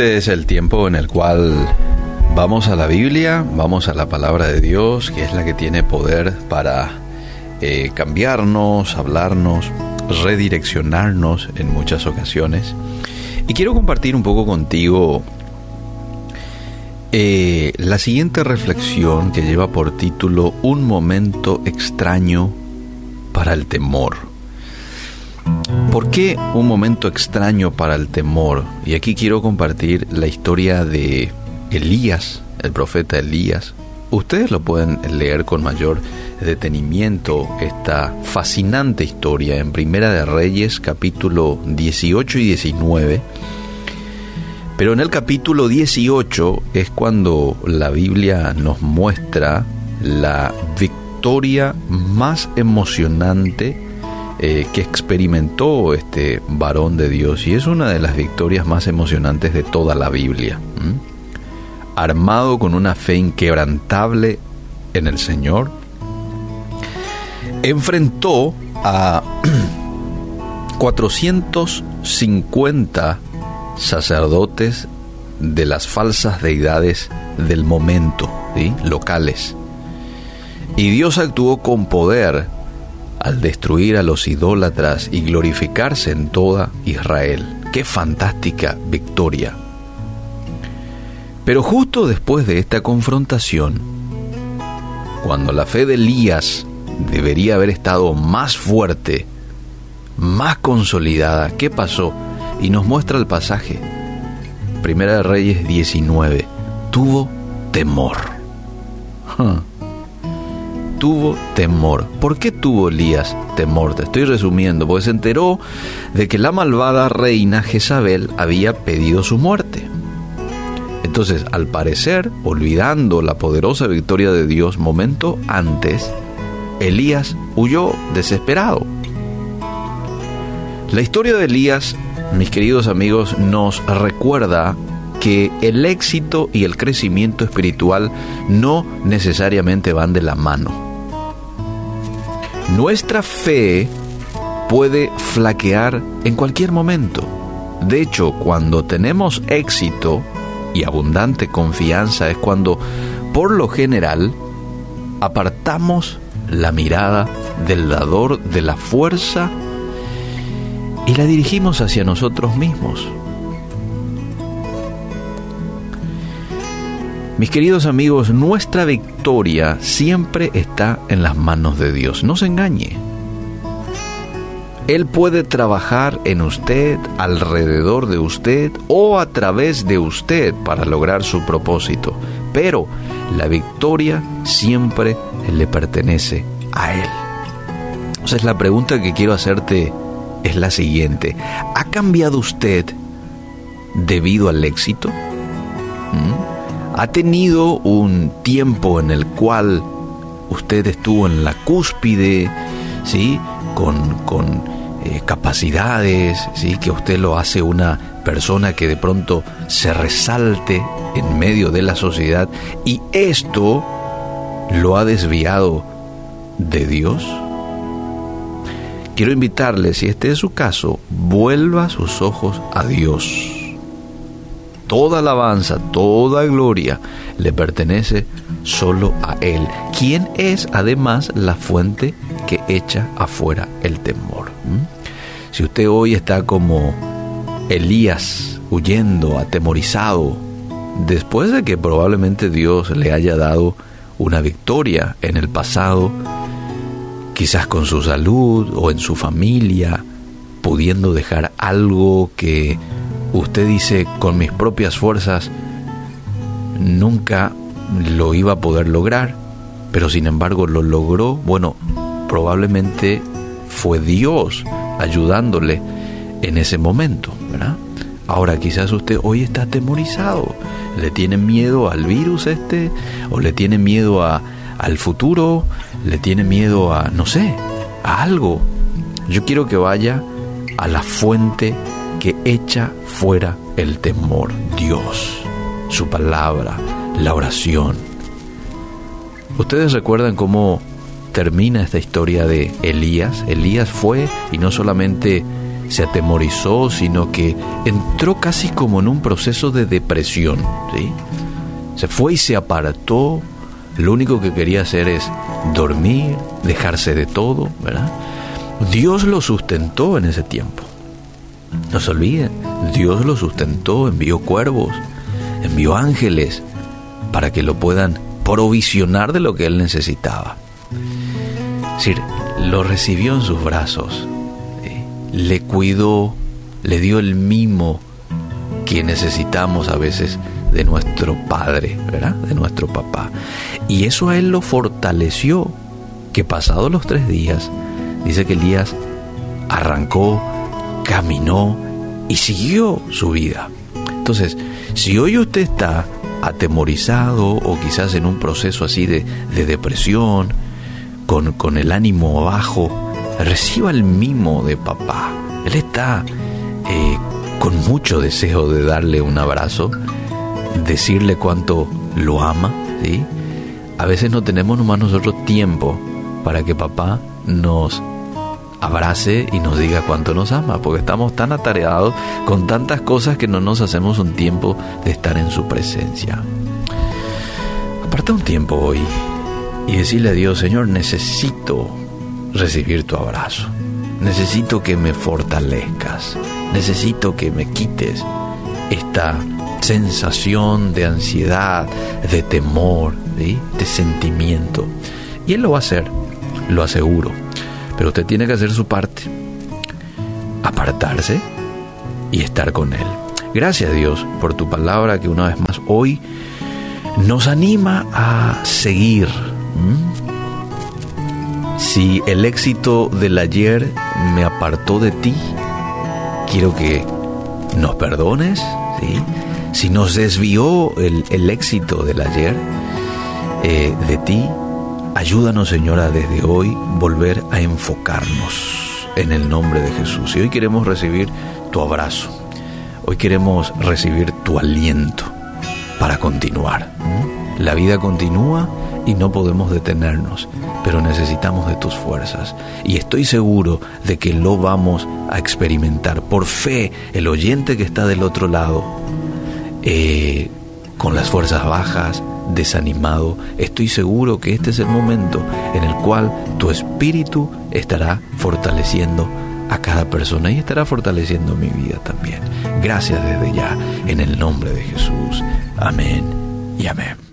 Este es el tiempo en el cual vamos a la Biblia, vamos a la palabra de Dios, que es la que tiene poder para eh, cambiarnos, hablarnos, redireccionarnos en muchas ocasiones. Y quiero compartir un poco contigo eh, la siguiente reflexión que lleva por título Un momento extraño para el temor. ¿Por qué un momento extraño para el temor? Y aquí quiero compartir la historia de Elías, el profeta Elías. Ustedes lo pueden leer con mayor detenimiento, esta fascinante historia en Primera de Reyes, capítulo 18 y 19. Pero en el capítulo 18 es cuando la Biblia nos muestra la victoria más emocionante eh, que experimentó este varón de Dios y es una de las victorias más emocionantes de toda la Biblia. Armado con una fe inquebrantable en el Señor, enfrentó a 450 sacerdotes de las falsas deidades del momento, locales. Y Dios actuó con poder al destruir a los idólatras y glorificarse en toda Israel. ¡Qué fantástica victoria! Pero justo después de esta confrontación, cuando la fe de Elías debería haber estado más fuerte, más consolidada, ¿qué pasó? Y nos muestra el pasaje. Primera de Reyes 19. Tuvo temor tuvo temor. ¿Por qué tuvo Elías temor? Te estoy resumiendo, porque se enteró de que la malvada reina Jezabel había pedido su muerte. Entonces, al parecer, olvidando la poderosa victoria de Dios momento antes, Elías huyó desesperado. La historia de Elías, mis queridos amigos, nos recuerda que el éxito y el crecimiento espiritual no necesariamente van de la mano. Nuestra fe puede flaquear en cualquier momento. De hecho, cuando tenemos éxito y abundante confianza es cuando, por lo general, apartamos la mirada del dador de la fuerza y la dirigimos hacia nosotros mismos. Mis queridos amigos, nuestra victoria siempre está en las manos de Dios. No se engañe. Él puede trabajar en usted, alrededor de usted o a través de usted para lograr su propósito. Pero la victoria siempre le pertenece a Él. Entonces la pregunta que quiero hacerte es la siguiente. ¿Ha cambiado usted debido al éxito? ¿Mm? Ha tenido un tiempo en el cual usted estuvo en la cúspide, ¿sí? Con, con eh, capacidades, ¿sí? Que usted lo hace una persona que de pronto se resalte en medio de la sociedad y esto lo ha desviado de Dios. Quiero invitarle, si este es su caso, vuelva sus ojos a Dios toda alabanza, toda gloria le pertenece solo a Él, quien es además la fuente que echa afuera el temor. Si usted hoy está como Elías, huyendo, atemorizado, después de que probablemente Dios le haya dado una victoria en el pasado, quizás con su salud o en su familia, pudiendo dejar algo que usted dice, con mis propias fuerzas nunca lo iba a poder lograr, pero sin embargo lo logró, bueno, probablemente fue Dios ayudándole en ese momento, ¿verdad? Ahora quizás usted hoy está atemorizado, le tiene miedo al virus este, o le tiene miedo a, al futuro, le tiene miedo a, no sé, a algo. Yo quiero que vaya a la fuente que echa fuera el temor, Dios, su palabra, la oración. Ustedes recuerdan cómo termina esta historia de Elías. Elías fue y no solamente se atemorizó, sino que entró casi como en un proceso de depresión. ¿sí? Se fue y se apartó. Lo único que quería hacer es dormir, dejarse de todo, ¿verdad? Dios lo sustentó en ese tiempo. No se olviden, Dios lo sustentó, envió cuervos, envió ángeles para que lo puedan provisionar de lo que él necesitaba. Es decir, lo recibió en sus brazos, le cuidó, le dio el mimo que necesitamos a veces de nuestro padre, ¿verdad? De nuestro papá. Y eso a él lo fortaleció, que pasados los tres días, dice que Elías arrancó, caminó y siguió su vida. Entonces, si hoy usted está atemorizado o quizás en un proceso así de, depresión, con, con el ánimo bajo, reciba el mimo de papá. Él está eh, con mucho deseo de darle un abrazo, decirle cuánto lo ama, ¿sí? A veces no tenemos nomás nosotros tiempo para que papá nos abrace y nos diga cuánto nos ama, porque estamos tan atareados con tantas cosas que no nos hacemos un tiempo de estar en su presencia. Aparta un tiempo hoy y decirle a Dios, Señor, necesito recibir tu abrazo, necesito que me fortalezcas, necesito que me quites esta sensación de ansiedad, de temor, de sentimiento. Y Él lo va a hacer, lo aseguro. Pero usted tiene que hacer su parte. Apartarse y estar con Él. Gracias Dios por tu palabra que una vez más hoy nos anima a seguir. Si el éxito del ayer me apartó de ti, quiero que nos perdones. Si nos desvió el, éxito del ayer eh, de ti, Ayúdanos, Señora, desde hoy volver a enfocarnos en el nombre de Jesús. Y hoy queremos recibir tu abrazo. Hoy queremos recibir tu aliento para continuar. La vida continúa y no podemos detenernos, pero necesitamos de tus fuerzas. Y estoy seguro de que lo vamos a experimentar. Por fe, el oyente que está del otro lado, eh, con las fuerzas bajas, desanimado, estoy seguro que este es el momento en el cual tu espíritu estará fortaleciendo a cada persona y estará fortaleciendo mi vida también. Gracias desde ya, en el nombre de Jesús. Amén y amén.